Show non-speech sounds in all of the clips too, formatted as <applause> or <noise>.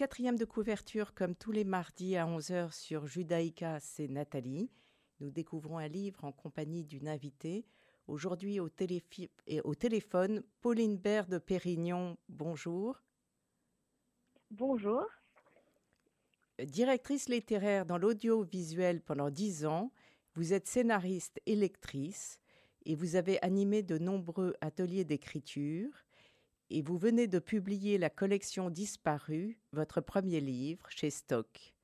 quatrième de couverture comme tous les mardis à 11h sur Judaïka, c'est Nathalie. Nous découvrons un livre en compagnie d'une invitée. Aujourd'hui au, au, téléphone, Pauline Bert de Pérignon. Bonjour. Bonjour. Directrice littéraire dans l'audiovisuel pendant dix ans, vous êtes scénariste et lectrice et vous avez animé de nombreux ateliers d'écriture et vous venez de publier la collection Disparue, votre premier livre, chez Stock.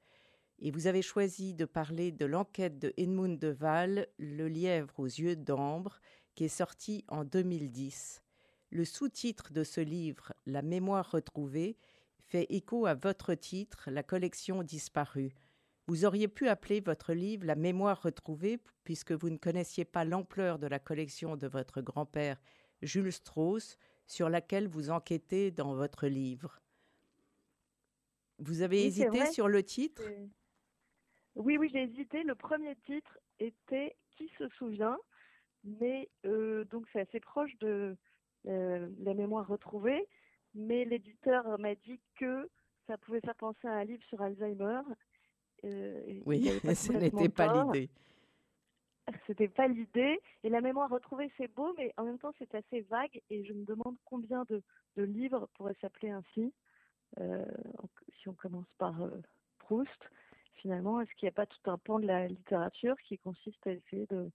Et vous avez choisi de parler de l'enquête de Edmund Deval, Le lièvre aux yeux d'ambre, qui est sorti en 2010. Le sous-titre de ce livre, La mémoire retrouvée, fait écho à votre titre, La collection disparue. Vous auriez pu appeler votre livre La mémoire retrouvée, puisque vous ne connaissiez pas l'ampleur de la collection de votre grand-père Jules Strauss, sur laquelle vous enquêtez dans votre livre. Vous avez hésité sur le titre? Oui, oui, j'ai hésité. Le premier titre était Qui se souvient mais euh, donc c'est assez proche de euh, la mémoire retrouvée. Mais l'éditeur m'a dit que ça pouvait faire penser à un livre sur Alzheimer. Euh, oui, <laughs> ce n'était pas l'idée. C'était pas l'idée. Et la mémoire retrouvée, c'est beau, mais en même temps, c'est assez vague. Et je me demande combien de, livres pourraient s'appeler ainsi. Euh, si on commence par euh, Proust, finalement, est-ce qu'il n'y a pas tout un pan de la littérature qui consiste à essayer de,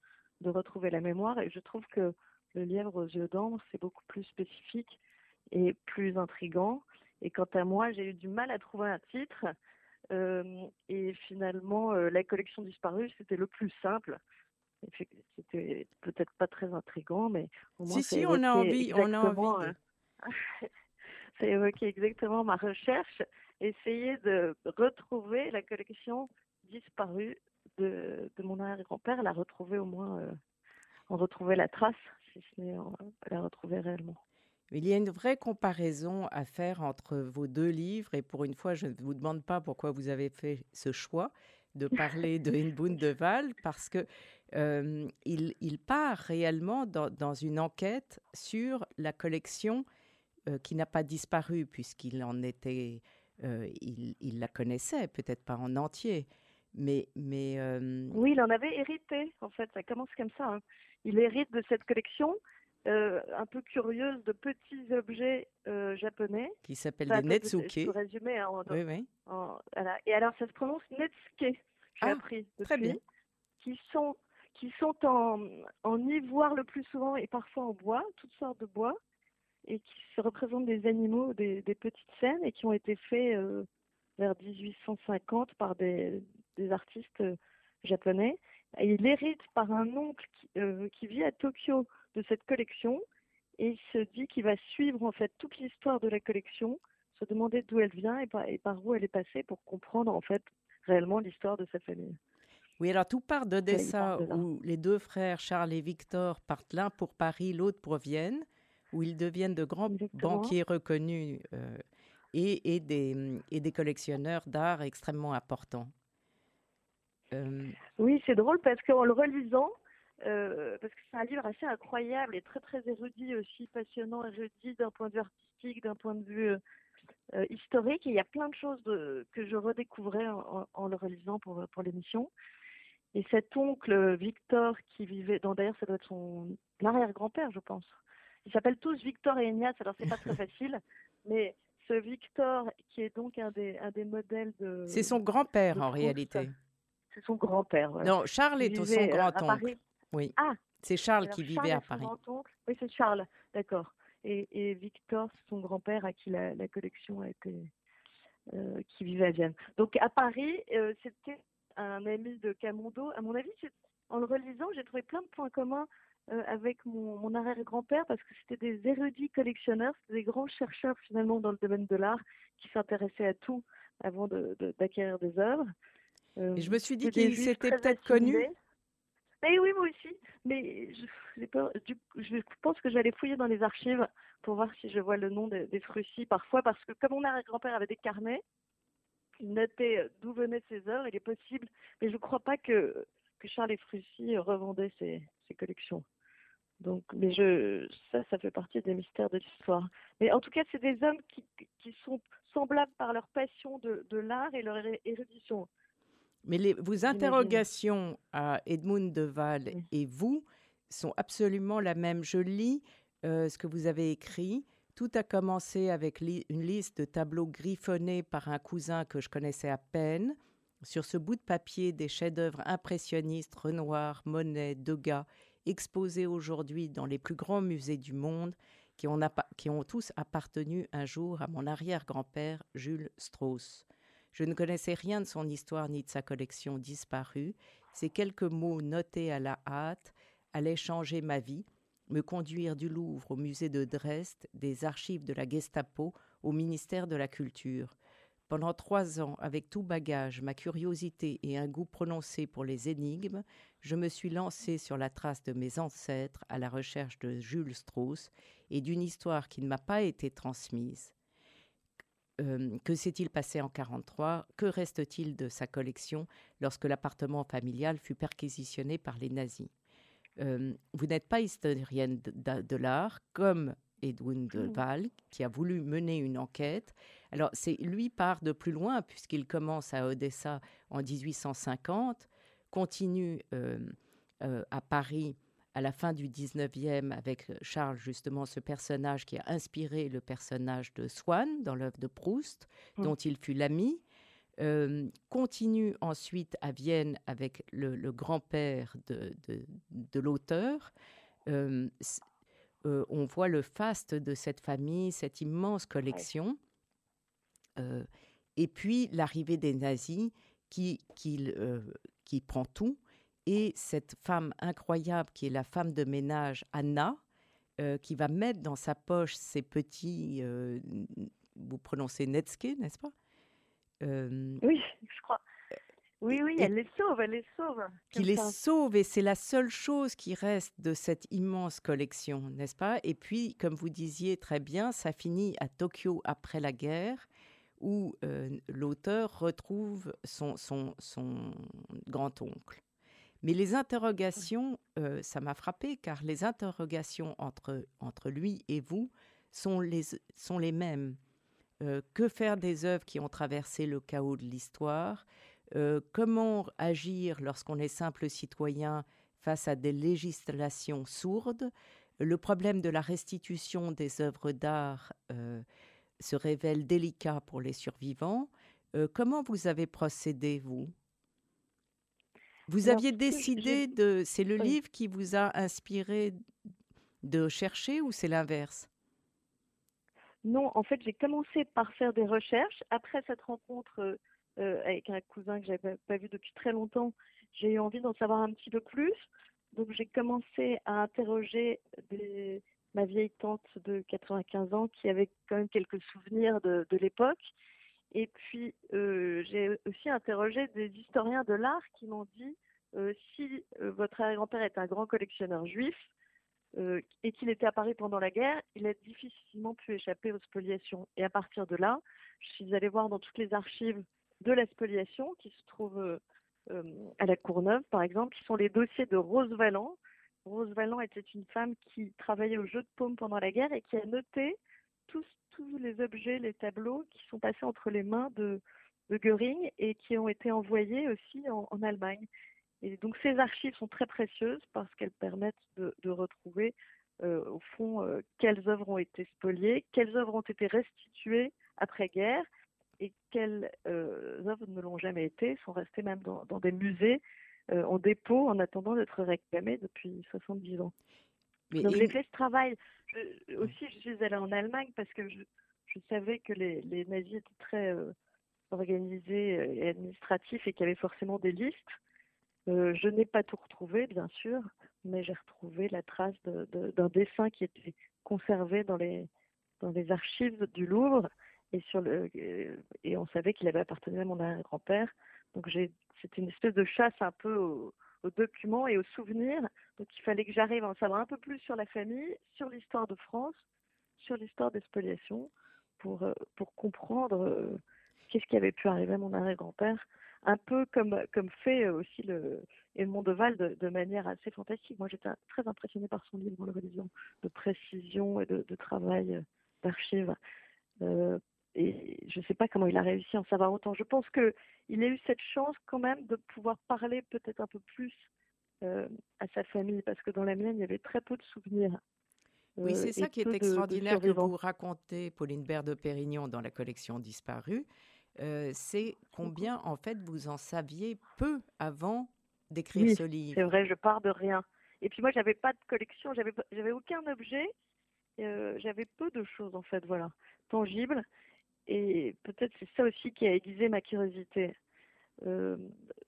retrouver la mémoire? Et je trouve que le lièvre aux yeux d'ambre, c'est beaucoup plus spécifique et plus intrigant. Et quant à moi, j'ai eu du mal à trouver un titre. Euh, et finalement, la collection disparue, c'était le plus simple c'était peut-être pas très intrigant, mais au moins si, si, on a envie, on a envie. De... <laughs> ça évoqué exactement ma recherche, essayer de retrouver la collection disparue de, de mon arrière-grand-père, la retrouver au moins, euh, en retrouver la trace, si ce n'est la retrouver réellement. Il y a une vraie comparaison à faire entre vos deux livres, et pour une fois, je ne vous demande pas pourquoi vous avez fait ce choix, de parler de <laughs> Inbound de Val parce que euh, il, part réellement dans, une enquête sur la collection euh, qui n'a pas disparu puisqu'il en était, euh, il, la connaissait, peut-être pas en entier, mais mais oui, il en avait hérité. En fait, ça commence comme ça. Hein. Il hérite de cette collection. un peu curieuse de petits objets japonais. Qui s'appellent des Netsuke. Je résumer. Hein, oui, oui. voilà. Et alors, ça se prononce Netsuke. J'ai ah, appris Très bien. Qui sont qui sont en, en ivoire le plus souvent et parfois en bois, toutes sortes de bois, et qui se représentent des animaux, des, petites scènes, et qui ont été faits euh, vers 1850 par des, artistes euh, japonais. Il hérite par un oncle qui, euh, qui vit à Tokyo de cette collection, et il se dit qu'il va suivre en fait toute l'histoire de la collection, se demander d'où elle vient et par, et par où elle est passée pour comprendre en fait réellement l'histoire de sa famille. Oui, alors tout part d'Odessa où les deux frères Charles et Victor partent l'un pour Paris, l'autre pour Vienne, où ils deviennent de grands banquiers reconnus euh, et, et, des, et des collectionneurs d'art extrêmement importants. Euh, oui, c'est drôle parce qu'en le relisant, euh, parce que c'est un livre assez incroyable et très très érudit aussi, passionnant, érudit d'un point de vue artistique, d'un point de vue historique. Et il y a plein de choses de, que je redécouvrais en, en, le relisant pour, pour l'émission. Et cet oncle Victor qui vivait, dans d'ailleurs ça doit être son arrière-grand-père, je pense. Ils s'appellent tous Victor et Ignace, alors c'est pas très <laughs> facile, mais ce Victor qui est donc un des, un des modèles de. C'est son grand-père en réalité. C'est son grand-père. Non, Charles est son grand-oncle. Oui. Ah. C'est Charles qui vivait à Paris. Oui, c'est Charles, d'accord. Et, et, Victor, c'est son grand-père à qui la, la collection a été, euh, qui vivait à Vienne. Donc à Paris, euh, c'était un ami de Camondo. À mon avis, en le relisant, j'ai trouvé plein de points communs euh, avec mon, arrière-grand-père parce que c'était des érudits collectionneurs, c'était des grands chercheurs finalement dans le domaine de l'art qui s'intéressaient à tout avant d'acquérir de, des œuvres. Euh, Et je me suis dit qu'il s'était peut-être connu. Eh oui, moi aussi. Mais je, je pense que j'allais fouiller dans les archives pour voir si je vois le nom des, des parfois, parce que comme mon arrière-grand-père avait des carnets, il notait d'où venaient ses œuvres, il est possible, mais je ne crois pas que, que Charles et Frucy revendaient ses, ses collections. Donc, mais je, ça, ça fait partie des mystères de l'histoire. Mais en tout cas, c'est des hommes qui, qui sont semblables par leur passion de, l'art et leur érudition. Mais les, vos interrogations à Edmund Deval et vous sont absolument la même. Je lis euh, ce que vous avez écrit. Tout a commencé avec une liste de tableaux griffonnés par un cousin que je connaissais à peine. Sur ce bout de papier, des chefs-d'œuvre impressionnistes, Renoir, Monet, Degas, exposés aujourd'hui dans les plus grands musées du monde, qui ont, tous appartenu un jour à mon arrière-grand-père Jules Strauss. Je ne connaissais rien de son histoire ni de sa collection disparue. Ces quelques mots notés à la hâte allaient changer ma vie, me conduire du Louvre au musée de Dresde, des archives de la Gestapo au ministère de la Culture. Pendant trois ans, avec tout bagage, ma curiosité et un goût prononcé pour les énigmes, je me suis lancé sur la trace de mes ancêtres à la recherche de Jules Strauss et d'une histoire qui ne m'a pas été transmise. Euh, que s'est-il passé en 1943 Que reste-t-il de sa collection lorsque l'appartement familial fut perquisitionné par les nazis? Euh, Vous n'êtes pas historienne de, l'art, comme Edwin de Waal, qui a voulu mener une enquête. Alors, c'est lui part de plus loin, puisqu'il commence à Odessa en 1850, continue euh, à Paris à la fin du 19e avec euh, Charles, justement, ce personnage qui a inspiré le personnage de Swann dans l'œuvre de Proust, mmh. dont il fut l'ami. Euh, continue ensuite à Vienne avec le, grand-père de, de, l'auteur. Euh, on voit le faste de cette famille, cette immense collection. et puis l'arrivée des nazis qui, qui, qui prend tout et cette femme incroyable qui est la femme de ménage Anna, euh, qui va mettre dans sa poche ses petits, euh, vous prononcez Netske, n'est-ce pas? euh, Oui, je crois. Oui, oui, elle les sauve, elle les sauve. Qui les sauve, et c'est la seule chose qui reste de cette immense collection, n'est-ce pas? Et puis, comme vous disiez très bien, ça finit à Tokyo après la guerre, où l'auteur retrouve son, son, son grand-oncle. Mais les interrogations, euh, ça m'a frappé car les interrogations entre, entre lui et vous sont les, sont les mêmes. Euh, que faire des œuvres qui ont traversé le chaos de l'histoire? Euh, Comment agir lorsqu'on est simple citoyen face à des législations sourdes? Le problème de la restitution des œuvres d'art se révèle délicat pour les survivants. comment vous avez procédé, vous? Vous aviez décidé de... C'est le livre qui vous a inspiré de chercher ou c'est l'inverse? Non, en fait, j'ai commencé par faire des recherches. Après cette rencontre euh, euh, avec un cousin que je n'avais pas vu depuis très longtemps, j'ai eu envie d'en savoir un petit peu plus. Donc, j'ai commencé à interroger ma vieille tante de 95 ans qui avait quand même quelques souvenirs de, l'époque. Et puis, euh, j'ai aussi interrogé des historiens de l'art qui m'ont dit si votre arrière-grand-père est un grand collectionneur juif euh, et qu'il était à Paris pendant la guerre, il a difficilement pu échapper aux spoliations. Et à partir de là, je suis allée voir dans toutes les archives de la spoliation qui se trouvent à la Courneuve, par exemple, qui sont les dossiers de Rose Valland. Rose Valland était une femme qui travaillait au jeu de paume pendant la guerre et qui a noté tous, les objets, les tableaux qui sont passés entre les mains de, Göring et qui ont été envoyés aussi en Allemagne. Et donc ces archives sont très précieuses parce qu'elles permettent de, retrouver euh, au fond euh, quelles œuvres ont été spoliées, quelles œuvres ont été restituées après-guerre et quelles euh, œuvres ne l'ont jamais été, sont restées même dans, des musées en dépôt en attendant d'être réclamées depuis 70 ans. Donc j'ai fait ce travail. aussi, je suis allée en Allemagne parce que je, savais que les, les, nazis étaient très organisés et administratifs et qu'il y avait forcément des listes. Euh, je n'ai pas tout retrouvé, bien sûr, mais j'ai retrouvé la trace d'un dessin qui était conservé dans les, archives du Louvre euh, et on savait qu'il avait appartenu à mon arrière-grand-père. Donc c'était une espèce de chasse un peu aux, documents et aux souvenirs. Donc il fallait que j'arrive à en savoir un peu plus sur la famille, sur l'histoire de France, sur l'histoire des spoliations, pour, euh, pour comprendre qu'est-ce qui avait pu arriver à mon arrière-grand-père un peu comme, comme fait euh, aussi le Edmond Deval de, de manière assez fantastique. Moi, j'étais très impressionnée par son livre, Le Religion, de précision et de, travail euh, d'archives. Euh, et je ne sais pas comment il a réussi à en savoir autant. Je pense qu'il a eu cette chance quand même de pouvoir parler peut-être un peu plus euh, à sa famille, parce que dans la mienne, il y avait très peu de souvenirs. Oui, c'est ça qui est extraordinaire que vous racontez, Pauline Bert de Pérignon, dans la collection Disparue. C'est combien, en fait, vous en saviez peu avant d'écrire ce livre? C'est vrai, je pars de rien. Et puis moi, j'avais pas de collection, j'avais j'avais aucun objet, j'avais peu de choses en fait, voilà, tangibles. Et peut-être c'est ça aussi qui a aiguisé ma curiosité. Euh,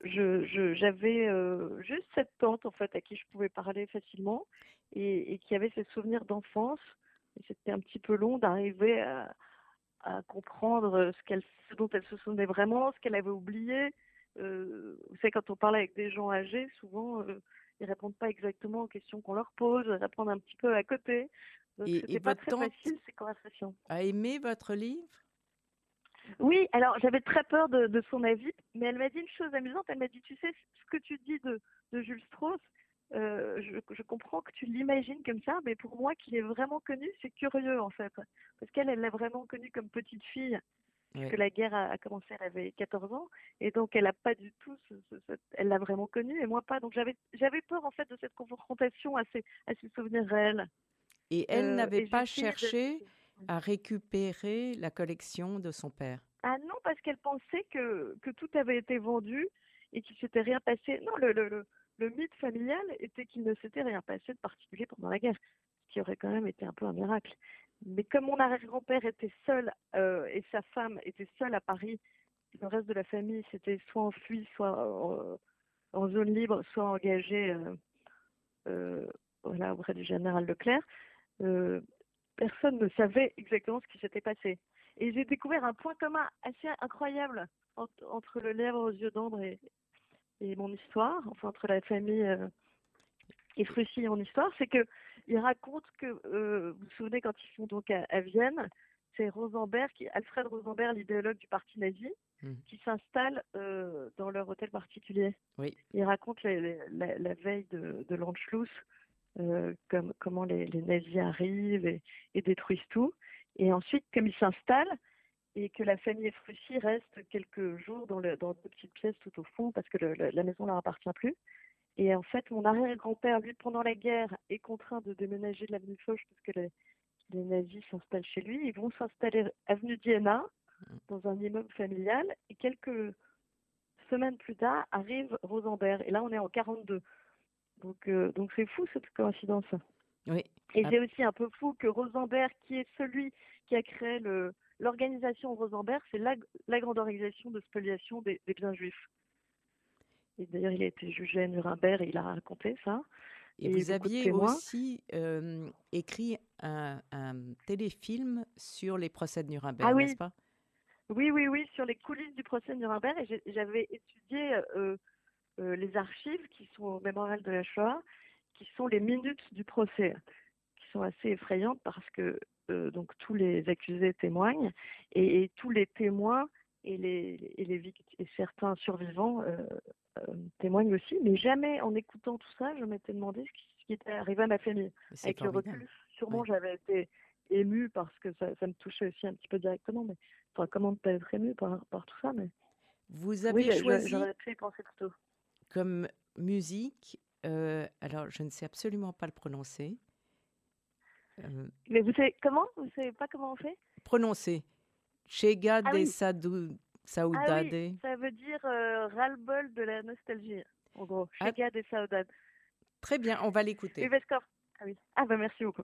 je, j'avais euh, juste cette tante en fait à qui je pouvais parler facilement et, qui avait ses souvenirs d'enfance. Et c'était un petit peu long d'arriver à, comprendre ce, qu'elle, ce dont elle se souvenait vraiment, ce qu'elle avait oublié. Euh, vous savez, quand on parle avec des gens âgés, souvent euh, ils répondent pas exactement aux questions qu'on leur pose, ils répondent un petit peu à côté. Donc et, c'était pas très facile ces conversations. A aimé votre livre? Oui, alors j'avais très peur de, son avis, mais elle m'a dit une chose amusante. Elle m'a dit, tu sais, ce que tu dis de, Jules Strauss, euh, je, comprends que tu l'imagines comme ça, mais pour moi, qu'il est vraiment connu, c'est curieux en fait. Parce qu'elle, elle l'a vraiment connu comme petite fille, puisque la guerre a, commencé, elle avait 14 ans, et donc elle n'a pas du tout, elle l'a vraiment connu, et moi pas. Donc j'avais, j'avais peur en fait de cette confrontation à ses, à ses souvenirs réels. Et elle euh, n'avait pas cherché à récupérer la collection de son père? Ah non, parce qu'elle pensait que, que tout avait été vendu et qu'il s'était rien passé. Non, le, le, le, mythe familial était qu'il ne s'était rien passé de particulier pendant la guerre, ce qui aurait quand même été un peu un miracle. Mais comme mon arrière-grand-père était seul euh, et sa femme était seule à Paris, le reste de la famille s'était soit enfui, soit en, zone libre, soit engagé euh, euh, voilà, auprès du général Leclerc personne ne savait exactement ce qui s'était passé. Et j'ai découvert un point commun assez incroyable entre, le lèvre aux yeux d'ombre et, mon histoire, enfin entre la famille euh, et Frussy et mon histoire, c'est que il raconte que, euh, vous vous souvenez, quand ils sont donc à, Vienne, c'est Rosenberg, qui, Alfred Rosenberg, l'idéologue du parti nazi, hmm. qui s'installe euh, dans leur hôtel particulier. Oui. Il raconte la, veille de, de l'Anschluss, euh, comme, comment les, nazis arrivent et, détruisent tout. Et ensuite, comme ils s'installent et que la famille Frussy reste quelques jours dans, le, dans deux petites pièces tout au fond parce que la maison ne leur appartient plus. Et en fait, mon arrière-grand-père, lui, pendant la guerre, est contraint de déménager de l'avenue Foch parce que les, les nazis s'installent chez lui. Ils vont s'installer avenue Diana, dans un immeuble familial. Et quelques semaines plus tard, arrive Rosenberg. Et là, on est en 42. Donc, euh, donc c'est fou cette coïncidence. Oui. Et c'est aussi un peu fou que Rosenberg, qui est celui qui a créé le, l'organisation Rosenberg, c'est la, la, grande organisation de spoliation des, biens juifs. Et d'ailleurs, il a été jugé à Nuremberg et il a raconté ça. Et, vous aviez aussi euh, écrit un, téléfilm sur les procès de Nuremberg, ah n'est-ce pas? Oui, oui, oui, sur les coulisses du procès de Nuremberg. Et j'avais étudié euh, euh, les archives qui sont au mémorial de la Shoah, qui sont les minutes du procès, qui sont assez effrayantes parce que euh, donc tous les accusés témoignent et, tous les témoins et les, et les et certains survivants euh, témoignent aussi, mais jamais en écoutant tout ça, je m'étais demandé ce qui, était arrivé à ma famille. Avec le recul, sûrement j'avais été émue parce que ça, me touchait aussi un petit peu directement, mais enfin, comment ne pas être émue par, par tout ça mais... Vous avez choisi. J'aurais pu y penser plutôt comme musique, euh, alors je ne sais absolument pas le prononcer. Euh, Mais vous savez comment? Vous savez pas comment on fait? Prononcer. Chega ah de Saudade. Ah oui, ça veut dire euh, ras-le-bol de la nostalgie, en gros. Ah. Chega de Saudade. Très bien, on va l'écouter. Ah oui. Ah bah merci beaucoup.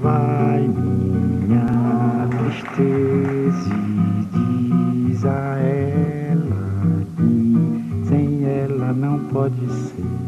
Vai minha tristeza diz a não pode ser.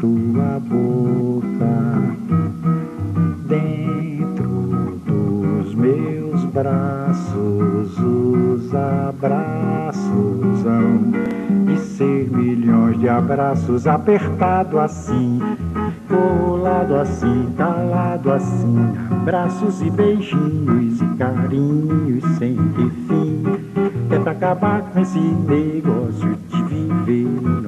sua boca. Dentro dos meus braços, os abraços hão de ser milhões de abraços apertado assim, colado assim, calado assim, braços e beijinhos e carinhos sem ter fim. É pra acabar com esse negócio de viver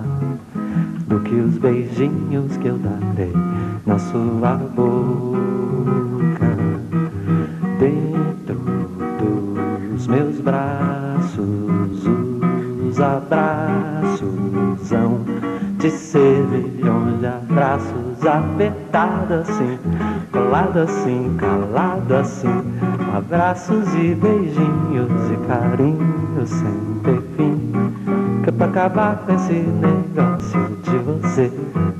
do que os beijinhos que eu darei na sua boca. Dentro dos meus braços, os abraços hão de ser milhões de abraços apertados assim, colado assim, calado assim, abraços e beijinhos e carinhos sem ter fim. Que é pra acabar com esse negócio você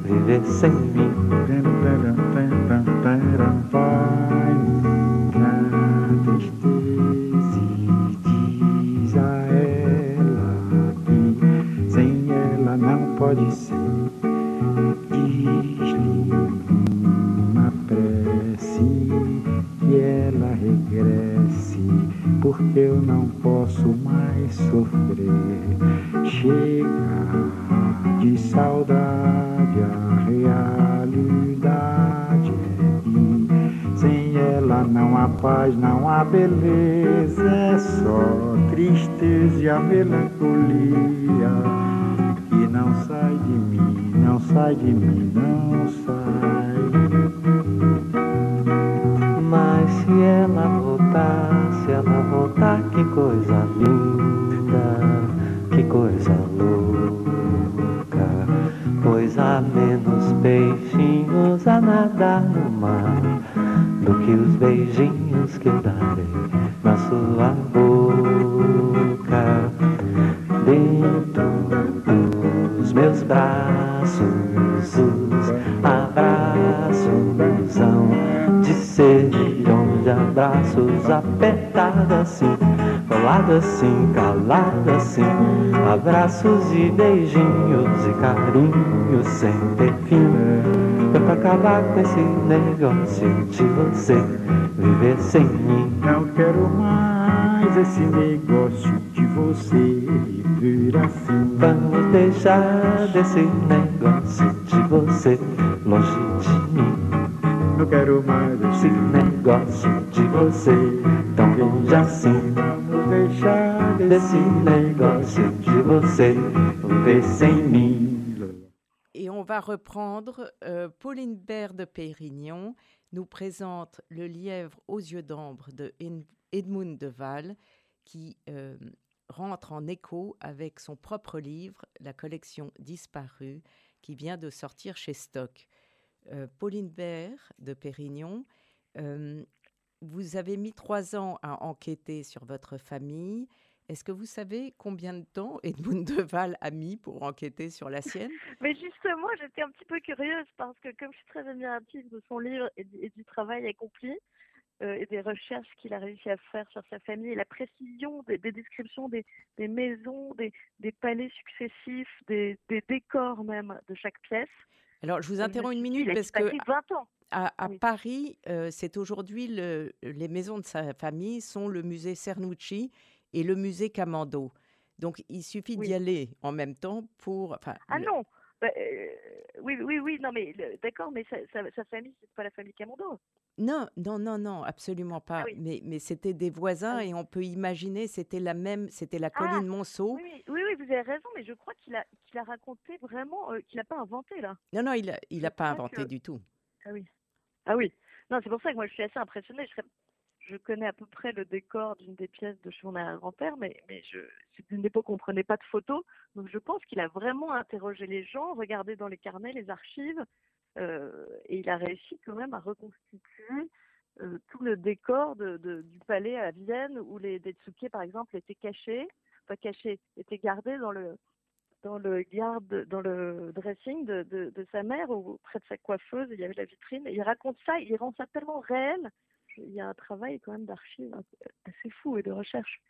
viver sem mim. Vai na tristeza e diz a ela que sem ela não pode ser. Diz-lhe uma prece que ela regresse, porque eu não posso mais sofrer. Chega de saudade, a realidade é que sem ela não há paz, não há beleza, é só tristeza e a melancolia que não sai de mim, não sai de mim, não sai. Mas se ela voltar, se ela voltar, que coisa linda, que coisa louca. Peixinhos a nadar no mar do que os beijinhos que eu darei na sua boca. Dentro dos meus braços, os abraços de ser milhões de abraços apertados assim, colado assim, calado assim, abraços e beijinhos e carinhos sem ter fim. É pra acabar com esse negócio de você viver sem mim. Não quero mais esse negócio de você viver assim. Vamos deixar desse negócio de você longe de mim. Não quero mais Esse esse negócio de você tão longe assim. Et on va reprendre. euh, Pauline Bert de Pérignon nous présente Le lièvre aux yeux d'ambre de Ed- Edmund de Waal, qui euh, rentre en écho avec son propre livre, la collection Disparue, qui vient de sortir chez Stock. Euh, Pauline Bert de Pérignon, vous avez mis trois ans à enquêter sur votre famille. Est-ce que vous savez combien de temps Edmund <laughs> de Waal a mis pour enquêter sur la sienne? Mais justement, j'étais un petit peu curieuse parce que comme je suis très admirative de son livre et, du- et du travail accompli, euh, et des recherches qu'il a réussi à faire sur sa famille, et la précision des, des descriptions des, des maisons, des, des, palais successifs, des, décors même de chaque pièce. Alors, je vous interromps une minute parce que à, à Paris, euh, c'est aujourd'hui le, les maisons de sa famille sont le musée Cernucci et le musée Camando. Donc, il suffit d'y aller en même temps pour. Ah non, bah, euh, oui, oui, oui, non, mais d'accord, mais sa, sa, famille, c'est pas la famille Camando? Non, non, non, non, absolument ah pas. Mais, mais c'était des voisins ah et on peut imaginer, c'était la même, c'était la colline Monceau. Oui, oui, oui, vous avez raison, mais je crois qu'il a, qu'il a raconté vraiment, euh, qu'il n'a pas inventé là. Non, non, il n'a il a pas inventé du tout. Ah oui. Ah oui. Non, c'est pour ça que moi je suis assez impressionnée. Je, connais à peu près le décor d'une des pièces de chez mon arrière-grand-père, mais, je, c'est une époque où on prenait pas de photos. Donc je pense qu'il a vraiment interrogé les gens, regardé dans les carnets, les archives, euh, et il a réussi quand même à reconstituer euh, tout le décor du palais à Vienne où les Detsuke, par exemple, étaient cachés, pas cachés, étaient gardés dans le dans le garde, dans le dressing de, de, de, sa mère, ou près de sa coiffeuse, il y avait la vitrine. Et il raconte ça, il rend ça tellement réel. Il y a un travail quand même d'archives assez fou et de recherche.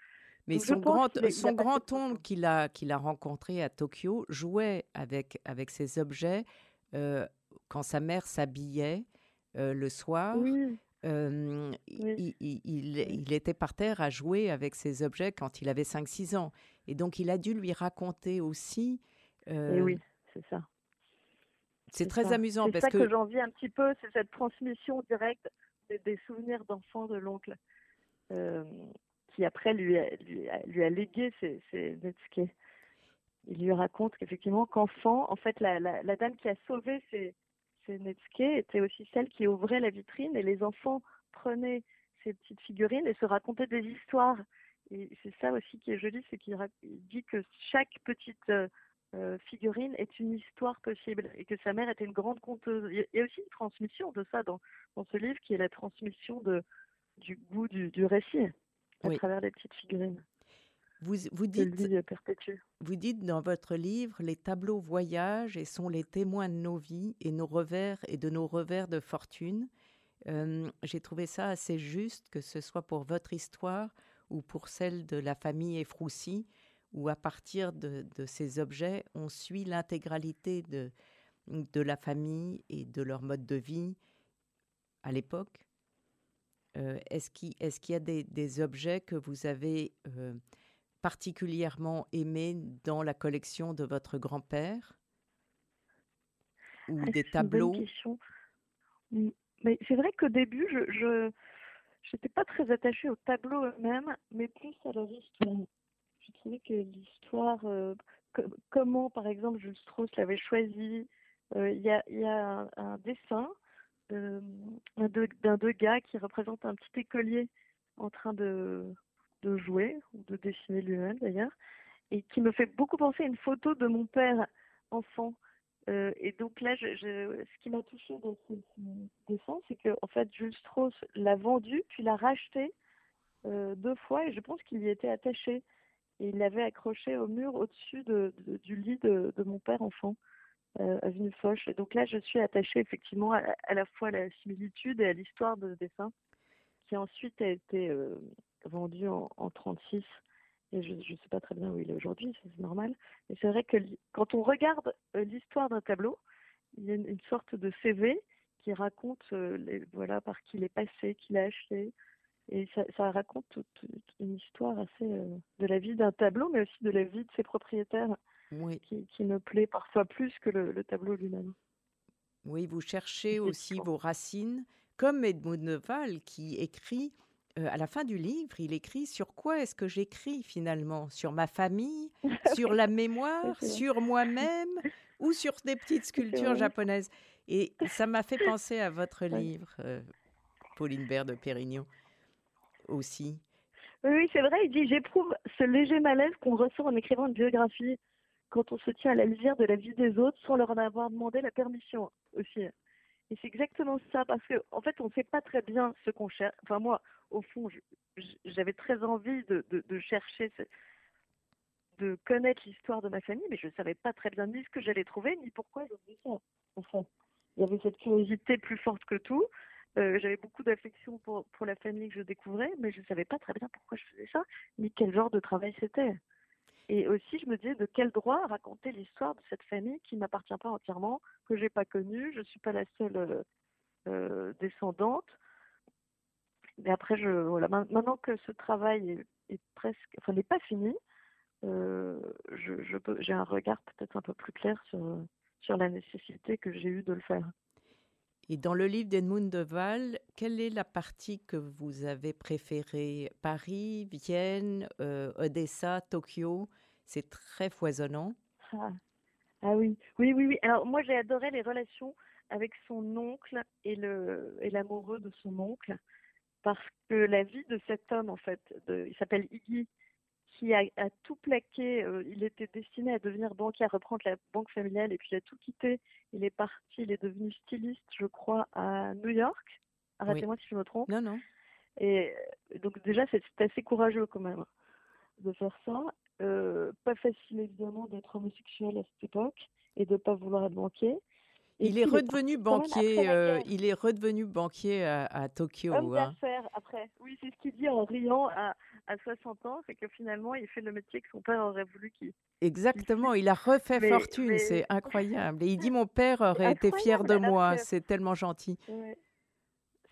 Mais son grand, son grand oncle qu'il a, qu'il a rencontré à Tokyo jouait avec, avec ces objets euh, quand sa mère s'habillait euh, le soir. Euh, il, il, il, était par terre à jouer avec ces objets quand il avait 5-6 ans. Et donc, il a dû lui raconter aussi. Euh, Et oui, c'est ça. C'est très amusant parce ça que, que j'envie un petit peu, c'est cette transmission directe des, souvenirs d'enfants de l'oncle, euh, qui après lui a, lui a, lui a légué ses, ses. Il lui raconte qu'effectivement, qu'enfant, en fait, la, la, la, dame qui a sauvé ses, ses Netsuke était aussi celle qui ouvrait la vitrine et les enfants prenaient ces petites figurines et se racontaient des histoires et c'est ça aussi qui est joli, c'est qu'il dit que chaque petite euh, euh, figurine est une histoire possible et que sa mère était une grande conteuse. Il y a aussi une transmission de ça dans, dans ce livre qui est la transmission de, du goût du, du récit à travers les petites figurines. Vous, vous, dites, vous dites dans votre livre, les tableaux voyagent et sont les témoins de nos vies et nos revers et de nos revers de fortune. Euh, j'ai trouvé ça assez juste que ce soit pour votre histoire ou pour celle de la famille Efroussi, où à partir de, ces objets, on suit l'intégralité de, de la famille et de leur mode de vie à l'époque. Euh, est-ce qu'il y a des, objets que vous avez euh, particulièrement aimés dans la collection de votre grand-père ou ah, des tableaux? Mais c'est vrai qu'au début, je, J'étais pas très attachée au tableau eux-mêmes, mais plus à leur histoire. Je trouvais que l'histoire, euh, comment par exemple Jules Strauss l'avait choisi, euh, il y, a, y, a, un, dessin euh, d'un deux gars qui représente un petit écolier en train de, de jouer, ou de dessiner lui-même d'ailleurs, et qui me fait beaucoup penser à une photo de mon père enfant. Euh, et donc là, je, ce qui m'a touché dans ce, dessin, c'est que en fait, Jules Strauss l'a vendu, puis l'a racheté euh, deux fois, et je pense qu'il y était attaché. Et il l'avait accroché au mur au-dessus de, de, du lit de, mon père enfant, euh, avenue. Et donc là, je suis attachée effectivement à, à la fois à la similitude et à l'histoire de ce dessin, qui ensuite a été euh, vendu en, en 36 et je ne sais pas très bien où il est aujourd'hui, c'est normal. Mais c'est vrai que quand on regarde euh, l'histoire d'un tableau, il y a une, sorte de CV qui raconte euh, les, voilà par qui il est passé, qui l'a acheté. Et ça, ça raconte toute, une histoire assez euh, de la vie d'un tableau, mais aussi de la vie de ses propriétaires, oui. qui, qui, me plaît parfois plus que le, le tableau lui-même. Oui, vous cherchez aussi vos racines, comme Edmund Neval qui écrit euh, à la fin du livre, il écrit sur quoi est-ce que j'écris finalement? Sur ma famille <laughs> Sur la mémoire Sur moi-même Ou sur des petites sculptures japonaises? Et ça m'a fait penser à votre livre, euh, Pauline Bert de Pérignon, aussi. Oui, c'est vrai, il dit J'éprouve ce léger malaise qu'on ressent en écrivant une biographie quand on se tient à la lisière de la vie des autres sans leur en avoir demandé la permission aussi. Et c'est exactement ça, parce qu'en en fait, on ne sait pas très bien ce qu'on cherche. Enfin, moi, au fond, j'avais très envie de, chercher, de connaître l'histoire de ma famille, mais je ne savais pas très bien ni ce que j'allais trouver, ni pourquoi je faisais ça. Enfin, il y avait cette curiosité plus forte que tout. Euh, J'avais beaucoup d'affection pour, la famille que je découvrais, mais je ne savais pas très bien pourquoi je faisais ça, ni quel genre de travail c'était. Et aussi, je me disais de quel droit raconter l'histoire de cette famille qui m'appartient pas entièrement, que j'ai pas connue, je suis pas la seule euh, euh, descendante. Mais après, je, voilà, ma- maintenant que ce travail est, est presque, enfin, n'est pas fini, euh, je, je peux- j'ai un regard peut-être un peu plus clair sur, sur la nécessité que j'ai eue de le faire. Et dans le livre d'Edmund de Waal, quelle est la partie que vous avez préférée? Paris, Vienne, euh, Odessa, Tokyo? C'est très foisonnant. Ah. Ah oui, oui, oui, oui. Alors moi j'ai adoré les relations avec son oncle et le et l'amoureux de son oncle parce que la vie de cet homme en fait, de, il s'appelle Iggy, qui a, a tout plaqué. euh, il était destiné à devenir banquier, à reprendre la banque familiale et puis il a tout quitté. Il est parti, il est devenu styliste, je crois, à New York. Arrêtez-moi si je me trompe. Non, non. Et euh, donc déjà, c'est c'est assez courageux quand même de faire ça. Euh, pas facile évidemment d'être homosexuel à cette époque et de pas vouloir être banquier. Il est redevenu banquier. euh, il est redevenu banquier à, à Tokyo. Homme hein. d'affaires après. Oui, c'est ce qu'il dit en riant à, à 60 ans, c'est que finalement il fait le métier que son père aurait voulu qu'il. Exactement, il a refait Mais- fortune, mais- c'est <laughs> incroyable. Et il dit mon père aurait été fier de moi, c'est tellement gentil. Ouais.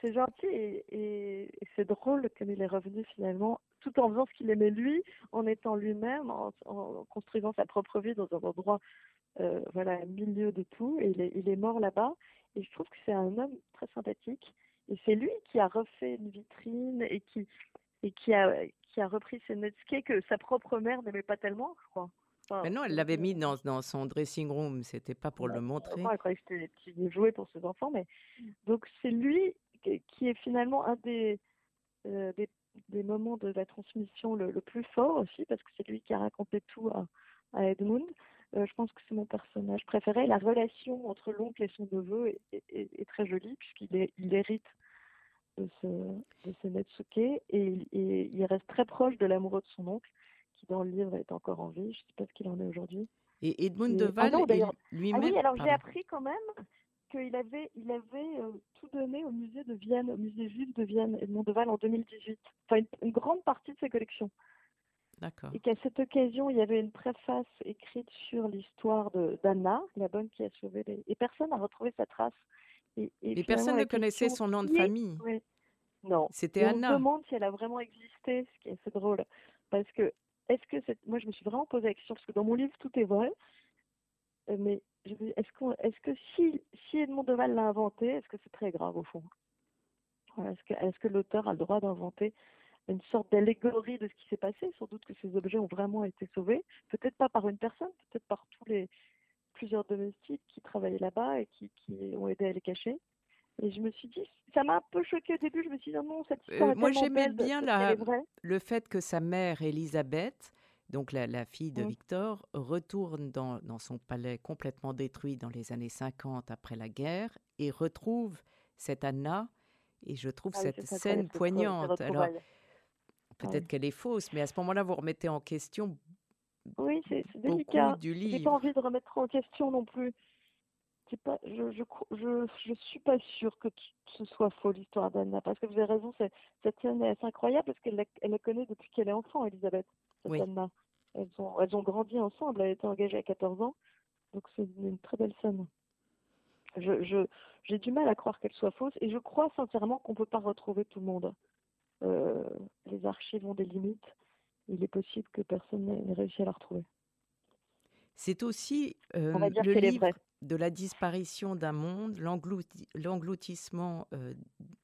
C'est gentil et, et- et c'est drôle comme il est revenu finalement, tout en faisant ce qu'il aimait lui, en étant lui-même, en, en construisant sa propre vie dans un endroit, euh, voilà, au milieu de tout. Et il est, il est mort là-bas. Et je trouve que c'est un homme très sympathique. Et c'est lui qui a refait une vitrine et qui, et qui a, qui a repris ses Netscape que sa propre mère n'aimait pas tellement, je crois. Enfin, Mais non, elle euh, l'avait mis dans, dans son dressing room, c'était pas pour le Ouais, montrer. Elle croyait que c'était des petits jouets pour ses enfants, mais donc c'est lui qui qui est finalement un des, euh, des, des moments de la transmission le, le plus fort aussi, parce que c'est lui qui a raconté tout à, à Edmund. Euh, je pense que c'est mon personnage préféré. La relation entre l'oncle et son neveu est, est- est- est très jolie, puisqu'il il hérite de ce, de ce Netsuke, et, il- et il reste très proche de l'amoureux de son oncle, qui dans le livre est encore en vie. Je ne sais pas ce qu'il en est aujourd'hui. Et Edmund de ah d'ailleurs- lui-même. Ah oui, alors j'ai appris quand même qu'il avait, il avait euh, tout donné au musée de Vienne, au musée juif de Vienne, Edmond de Waal, en 2018. Enfin, une, une grande partie de ses collections. Et qu'à cette occasion, il y avait une préface écrite sur l'histoire d'Anna, la bonne qui a sauvé les... Et personne n'a retrouvé sa trace. Et, et Mais finalement, personne la ne connaissait son nom de est- famille. Oui. Non. C'était Et on se Anna. demande si elle a vraiment existé, ce qui est assez drôle. Parce que, est-ce que cette... moi, je me suis vraiment posé la question, parce que dans mon livre, tout est vrai. Euh, Mais est-ce qu'on, est-ce que si, si Edmond de Waal l'a inventé, est-ce que c'est très grave au fond? Voilà, Est-ce que, est-ce que l'auteur a le droit d'inventer une sorte d'allégorie de ce qui s'est passé Sans doute que ces objets ont vraiment été sauvés, peut-être pas par une personne, peut-être par tous les plusieurs domestiques qui travaillaient là-bas et qui, qui ont aidé à les cacher. Et je me suis dit, ça m'a un peu choqué au début. Je me suis dit, non, cette histoire Euh, est moi, j'aimais bien la-. Le fait que sa mère, Élisabeth, donc la, la fille de Mm. Victor, retourne dans, dans son palais complètement détruit dans les années 50 après la guerre et retrouve cette Anna. Et je trouve Ah cette scène poignante. Alors. Peut-être Ouais. qu'elle est fausse, mais à ce moment-là, vous remettez en question Oui, c'est délicat. du J'ai pas livre. envie de remettre en question non plus. Pas, je, je, cro- je, je suis pas sûre que ce soit faux l'histoire d'Anna, parce que vous avez raison, cette scène est incroyable parce qu'elle la, elle la connaît depuis qu'elle est enfant, Elisabeth, cette Oui. Anna. Elles ont, elles ont grandi ensemble, elle était engagée à 14 ans, donc c'est une, très belle scène. Je, j'ai du mal à croire qu'elle soit fausse et je crois sincèrement qu'on peut pas retrouver tout le monde. Euh, les archives ont des limites. Il est possible que personne n'ait réussi à la retrouver. C'est aussi euh, le livre de la disparition d'un monde, l'englouti- l'engloutissement euh,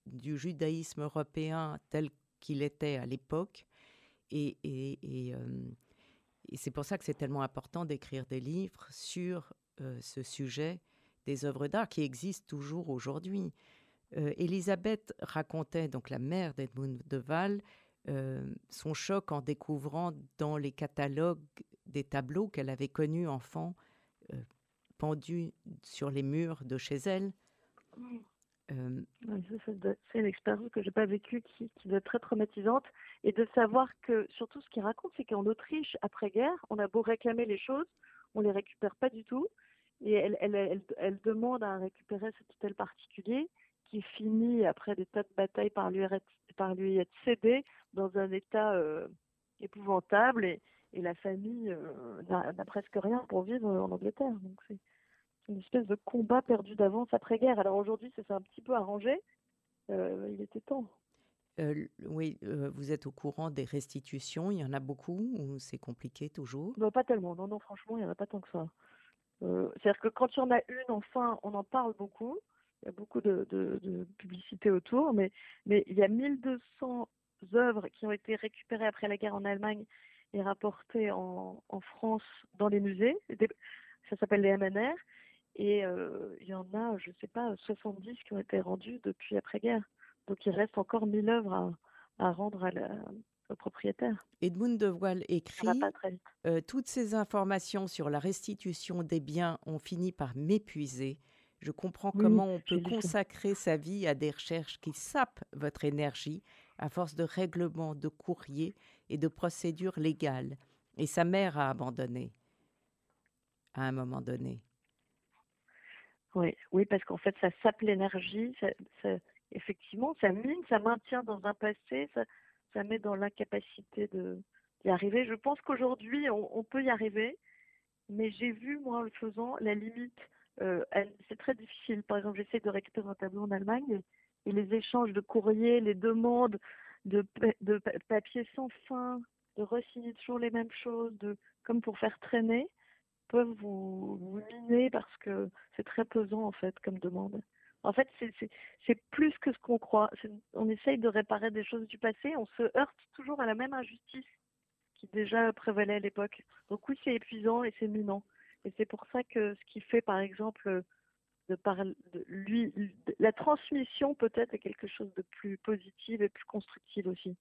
du judaïsme européen tel qu'il était à l'époque. Et, et- et, euh, et c'est pour ça que c'est tellement important d'écrire des livres sur ce sujet des œuvres d'art qui existent toujours aujourd'hui. Euh, Elisabeth racontait, donc la mère d'Edmund de Waal, euh, son choc en découvrant dans les catalogues des tableaux qu'elle avait connus enfant, euh, pendus sur les murs de chez elle. C'est une expérience que j'ai pas vécue qui, qui doit être très traumatisante. Et de savoir que, surtout ce qu'il raconte, c'est qu'en Autriche, après-guerre, on a beau réclamer les choses, on les récupère pas du tout. Et elle, elle, elle, elle demande à récupérer cet hôtel particulier qui finit après des tas de batailles par lui, être, par lui être cédé dans un état euh, épouvantable et, et, la famille euh, n'a presque rien pour vivre en Angleterre. Donc c'est une espèce de combat perdu d'avance après-guerre. Alors aujourd'hui, c'est un petit peu arrangé. Euh, il était temps. Euh, oui, euh, vous êtes au courant des restitutions. Il y en a beaucoup ou c'est compliqué toujours? Non, Pas tellement. Non, non, franchement, il n'y en a pas tant que ça. Euh, c'est-à-dire que quand il y en a une, enfin, on en parle beaucoup. Il y a beaucoup de, de, publicité autour, mais, mais il y a 1200 œuvres qui ont été récupérées après la guerre en Allemagne et rapportées en, en France dans les musées. Ça s'appelle les MNR. Et il y en a, je ne sais pas, 70 qui ont été rendus depuis après-guerre. Donc il reste encore 1000 œuvres à, rendre à la, au propriétaire. Edmund de Voile écrit euh, Toutes ces informations sur la restitution des biens ont fini par m'épuiser. Je comprends comment on peut consacrer sa vie à des recherches qui sapent votre énergie à force de règlements, de courriers et de procédures légales. Et sa mère a abandonné à un moment donné. Oui, oui parce qu'en fait, ça sape l'énergie, ça, effectivement, ça mine, ça maintient dans un passé, ça, ça met dans l'incapacité d'y arriver. Je pense qu'aujourd'hui, on, peut y arriver, mais j'ai vu, moi, en le faisant, la limite. Euh, c'est très difficile. Par exemple, j'essaie de récupérer un tableau en Allemagne et les échanges de courriers, les demandes de, de papier sans fin, de re-signer toujours les mêmes choses, de, comme pour faire traîner, peuvent vous, vous miner parce que c'est très pesant, en fait, comme demande. En fait, c'est plus que ce qu'on croit. On essaye de réparer des choses du passé, on se heurte toujours à la même injustice qui déjà prévalait à l'époque. Donc oui, c'est épuisant et c'est minant. Et c'est pour ça que ce qui fait, par exemple, de, par, de lui, la transmission peut-être est quelque chose de plus positif et plus constructif aussi.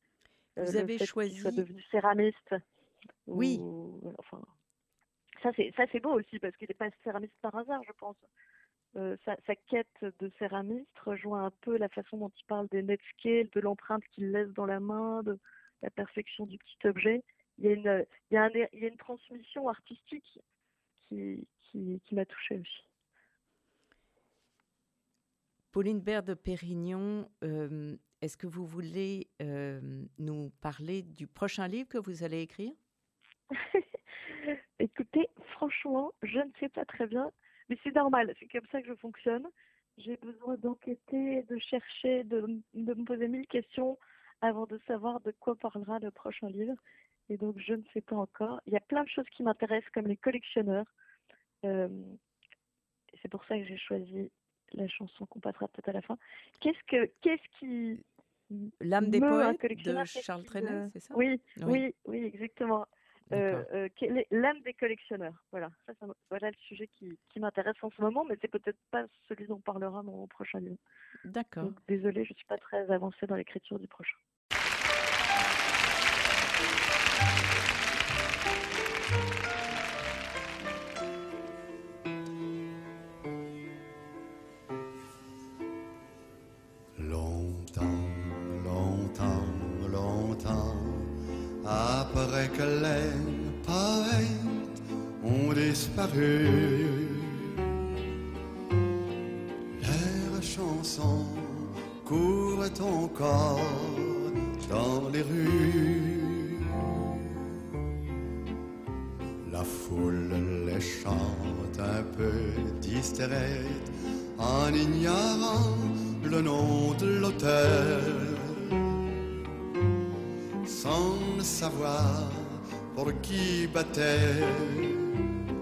Euh, Vous avez choisi. soit devenu céramiste. Oui. enfin, ça c'est ça c'est beau aussi parce qu'il n'est pas céramiste par hasard, je pense. Euh, sa, quête de céramiste rejoint un peu la façon dont il parle des net scales, de l'empreinte qu'il laisse dans la main, de la perfection du petit objet. Il y a une, il y a il y a une transmission artistique qui, qui, qui m'a touchée aussi. Pauline Baird de Pérignon, euh, est-ce que vous voulez euh, nous parler du prochain livre que vous allez écrire? <laughs> Écoutez, franchement, je ne sais pas très bien. Mais c'est normal, c'est comme ça que je fonctionne. J'ai besoin d'enquêter, de chercher, de, me poser mille questions avant de savoir de quoi parlera le prochain livre. Et donc, je ne sais pas encore. Il y a plein de choses qui m'intéressent, comme les collectionneurs. Euh, c'est pour ça que j'ai choisi la chanson qu'on passera peut-être à la fin. Qu'est-ce que, qu'est-ce qui L'âme des poètes de Charles Trenet, c'est ça? Oui, oui, oui, exactement. Euh, euh, l'âme des collectionneurs? Voilà, ça, voilà le sujet qui, qui m'intéresse en ce moment, mais c'est peut-être pas celui dont on parlera mon prochain livre. D'accord. Désolée, je suis pas très avancée dans l'écriture du prochain.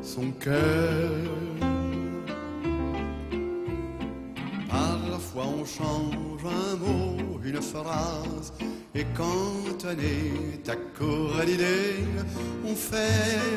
Son cœur. Parfois on change un mot, une phrase, et quand on est à court on fait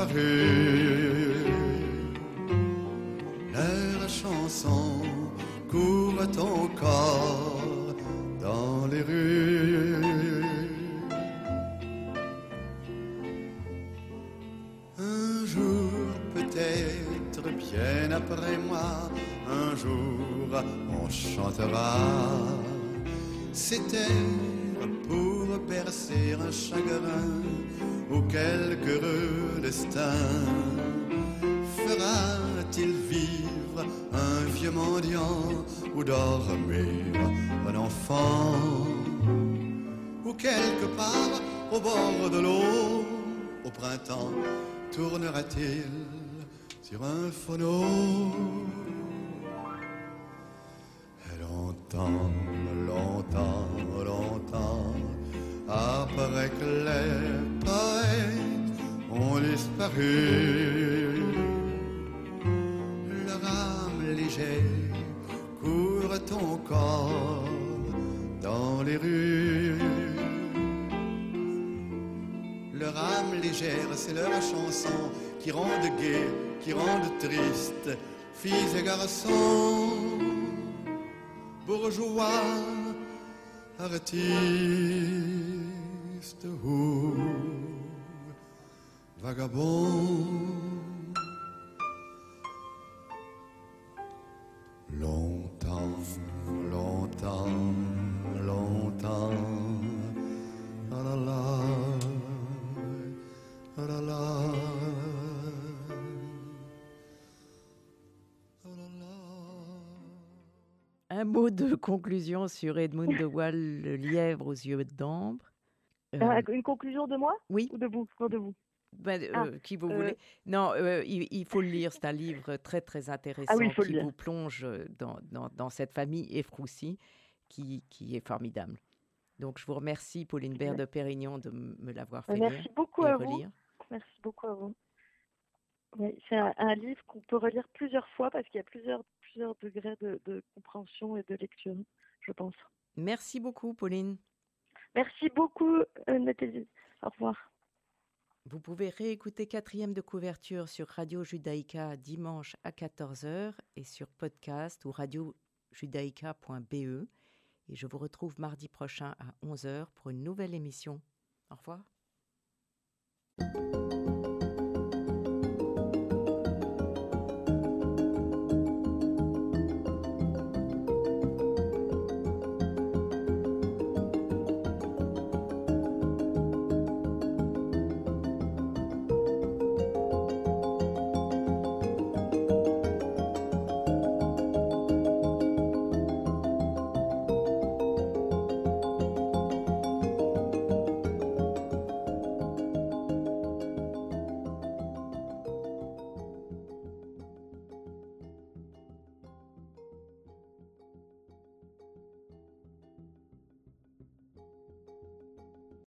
disparu. Leurs chansons courent encore dans les rues. Un jour peut-être peut-être bien après moi, un jour on chantera. C'était Fera-t-il vivre un vieux mendiant ou dormir un enfant? Ou quelque part au bord de l'eau, au printemps, tournera-t-il sur un phono Et longtemps, leur âme légère court ton corps dans les rues. Leur âme légère, c'est leur chanson qui rendent gai, qui rendent triste, filles et garçons, bourgeois, artistes ou vagabonds. Longtemps, longtemps, longtemps. Ah la la, ah la la. Ah la la. Un mot de conclusion sur Edmund de Waal, le lièvre aux yeux d'ambre. Euh, Euh, une conclusion de moi? Oui, ou de vous? Non, de vous. Ben, ah, euh, qui vous euh, voulez. Non, euh, il, il faut le lire. C'est un livre très très intéressant Ah oui, le qui vous plonge dans, dans, dans cette famille Efroussi qui, qui est formidable. Donc je vous remercie, Pauline Bert de Pérignon, de me l'avoir fait Merci lire beaucoup et à vous. relire. Merci beaucoup à vous. Oui, c'est un, un livre qu'on peut relire plusieurs fois parce qu'il y a plusieurs, plusieurs degrés de, de compréhension et de lecture, je pense. Merci beaucoup, Pauline. Merci beaucoup, Nathalie. Au revoir. Vous pouvez réécouter quatrième de couverture sur Radio Judaïka dimanche à 14h et sur podcast ou radiojudaïka.be. Et je vous retrouve mardi prochain à 11h pour une nouvelle émission. Au revoir.